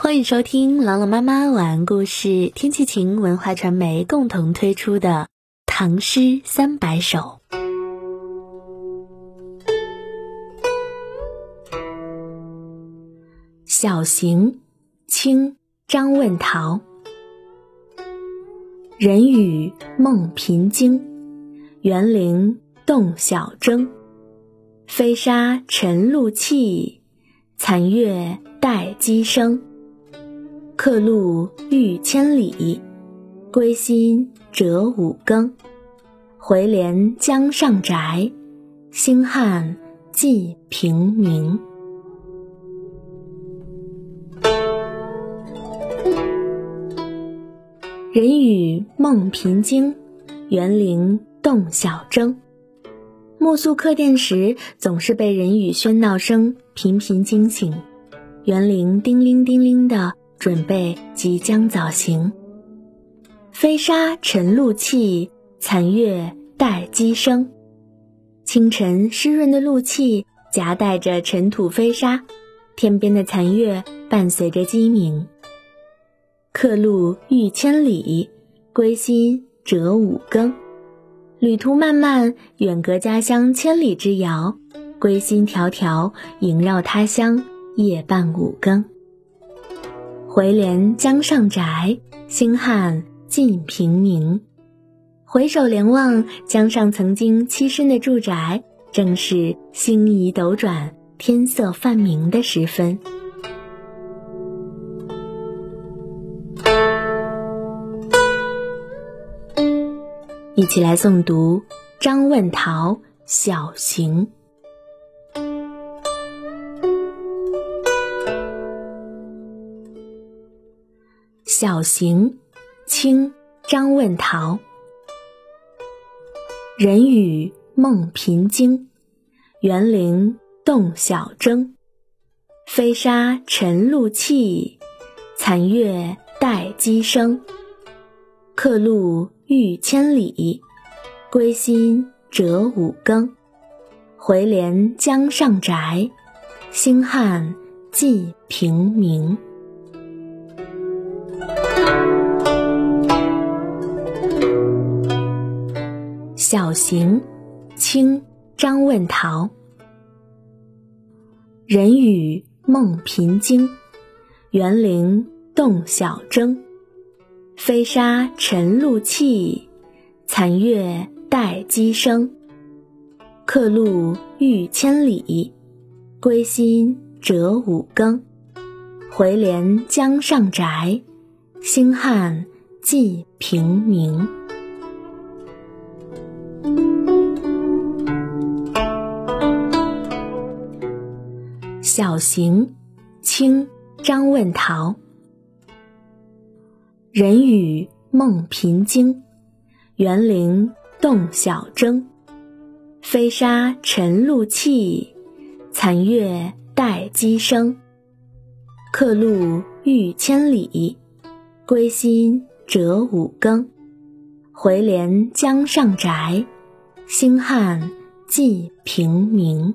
欢迎收听朗朗妈妈晚安故事，天气晴文化传媒共同推出的《唐诗三百首》。小行，清，张问陶。人语梦频惊，园林动晓征。飞沙沉露气，残月带鸡声。客路欲千里，归心折五更。回连江上宅，星汉寄平明。人语梦频惊，园林动晓征。暮宿客店时，总是被人语喧闹声频频惊醒，园林叮铃叮铃的。准备即将早行，飞沙沉露气，残月待鸡声。清晨湿润的露气夹带着尘土飞沙，天边的残月伴随着鸡鸣。客路欲千里，归心折五更。旅途漫漫，远隔家乡千里之遥，归心迢迢，萦绕他乡，夜半五更。回连江上宅，星汉近平明。回首连望江上曾经栖身的住宅，正是星移斗转、天色泛明的时分。一起来诵读张问陶《小行》。小行，清张问陶。人语梦频惊，园林动晓征。飞沙沉露气，残月带鸡声。客路欲千里，归心折五更。回连江上宅，星汉寄平明。小行，清张问陶。人语梦频惊，园林动晓征。飞沙沉露气，残月带鸡声。客路欲千里，归心折五更。回连江上宅，星汉寄平明。小行，清张问陶。人语梦频惊，园林动晓征。飞沙沉露气，残月带鸡声。客路欲千里，归心折五更。回连江上宅，星汉寄平明。